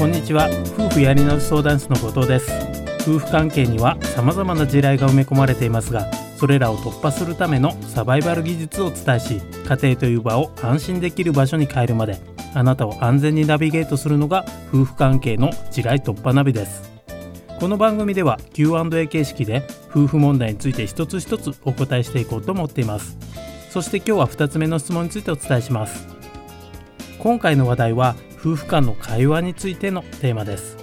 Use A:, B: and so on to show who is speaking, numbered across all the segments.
A: こんにちは。夫婦やり直し相談室の後藤です。夫婦関係には様々な地雷が埋め込まれていますがそれらを突破するためのサバイバル技術をお伝えし家庭という場を安心できる場所に変えるまであなたを安全にナビゲートするのが夫婦関係の地雷突破ナビです。この番組では Q&A 形式で夫婦問題について一つ一つお答えしていこうと思っています。そして今日は2つ目の質問についてお伝えします。今回の話題は夫婦間の会話についてのテーマです。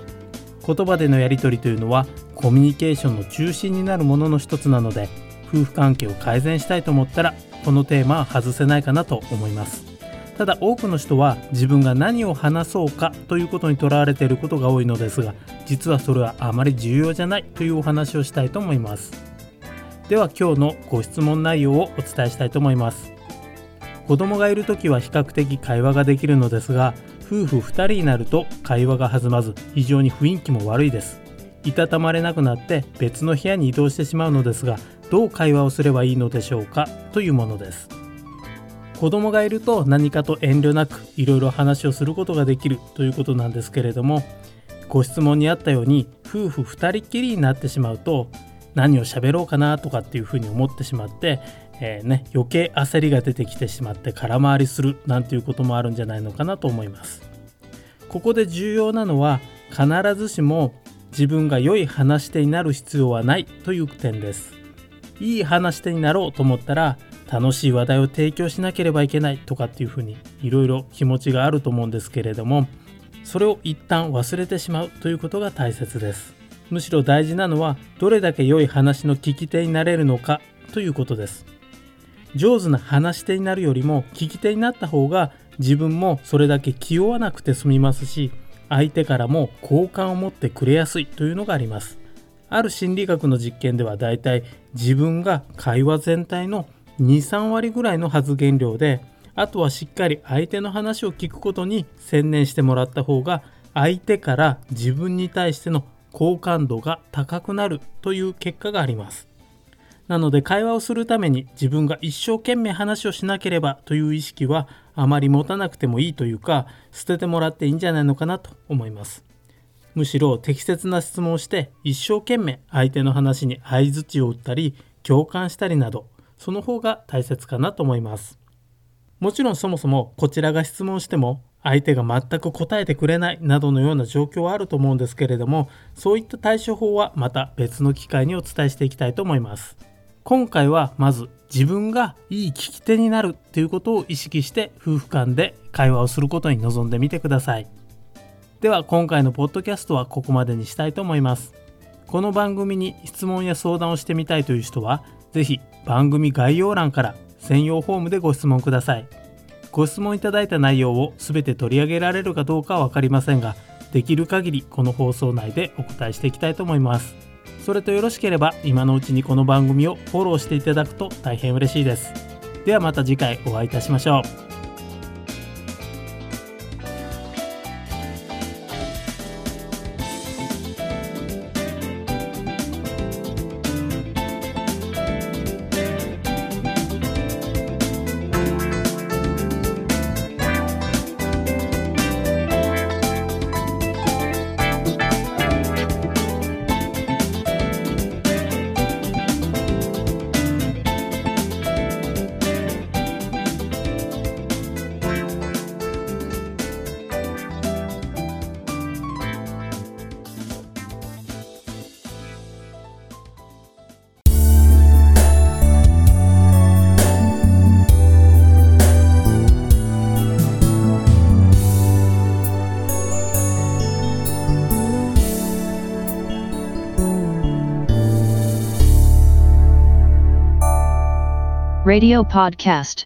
A: 言葉でのやり取りというのはコミュニケーションの中心になるものの一つなので夫婦関係を改善したいと思ったらこのテーマは外せないかなと思います。ただ多くの人は自分が何を話そうかということにとらわれていることが多いのですが実はそれはあまり重要じゃないというお話をしたいと思います。では今日のご質問内容をお伝えしたいと思います。子供がいる時は比較的会話ができるのですが夫婦2人になると会話が弾まず非常に雰囲気も悪いです。いたたまれなくなって別の部屋に移動してしまうのですがどう会話をすればいいのでしょうか？というものです。子供がいると何かと遠慮なくいろいろ話をすることができるということなんですけれどもご質問にあったように夫婦2人きりになってしまうと何を喋ろうかなとかっていうふうに思ってしまってえー、ね、余計焦りが出てきてしまって空回りするなんていうこともあるんじゃないのかなと思います。ここで重要なのは必ずしも自分が良い話し手になる必要はないという点です。いい話し手になろうと思ったら楽しい話題を提供しなければいけないとかっていうふうにいろいろ気持ちがあると思うんですけれどもそれを一旦忘れてしまうということが大切です。むしろ大事なのはどれだけ良い話の聞き手になれるのかということです。上手な話し手になるよりも聞き手になった方が自分もそれだけ気負わなくて済みますし相手からも好感を持ってくれやすいというのがあります。ある心理学の実験ではだいたい自分が会話全体の23割ぐらいの発言量であとはしっかり相手の話を聞くことに専念してもらった方が相手から自分に対しての好感度が高くなるという結果があります。なので会話をするために自分が一生懸命話をしなければという意識はあまり持たなくてもいいというか捨ててもらっていいんじゃないのかなと思います。むしろ適切な質問をして一生懸命相手の話に相づちを打ったり共感したりなどその方が大切かなと思います。もちろんそもそもこちらが質問しても相手が全く答えてくれないなどのような状況はあると思うんですけれどもそういった対処法はまた別の機会にお伝えしていきたいと思います。今回はまず自分がいい聞き手になるっていうことを意識して夫婦間で会話をすることに臨んでみてください。では今回のポッドキャストはここまでにしたいと思います。この番組に質問や相談をしてみたいという人は、是非番組概要欄から専用フォームでご質問ください。ご質問いただいた内容を全て取り上げられるかどうかは分かりませんが、できる限りこの放送内でお答えしていきたいと思います。それとよろしければ今のうちにこの番組をフォローしていただくと大変嬉しいです。ではまた次回お会いいたしましょう。Radio Podcast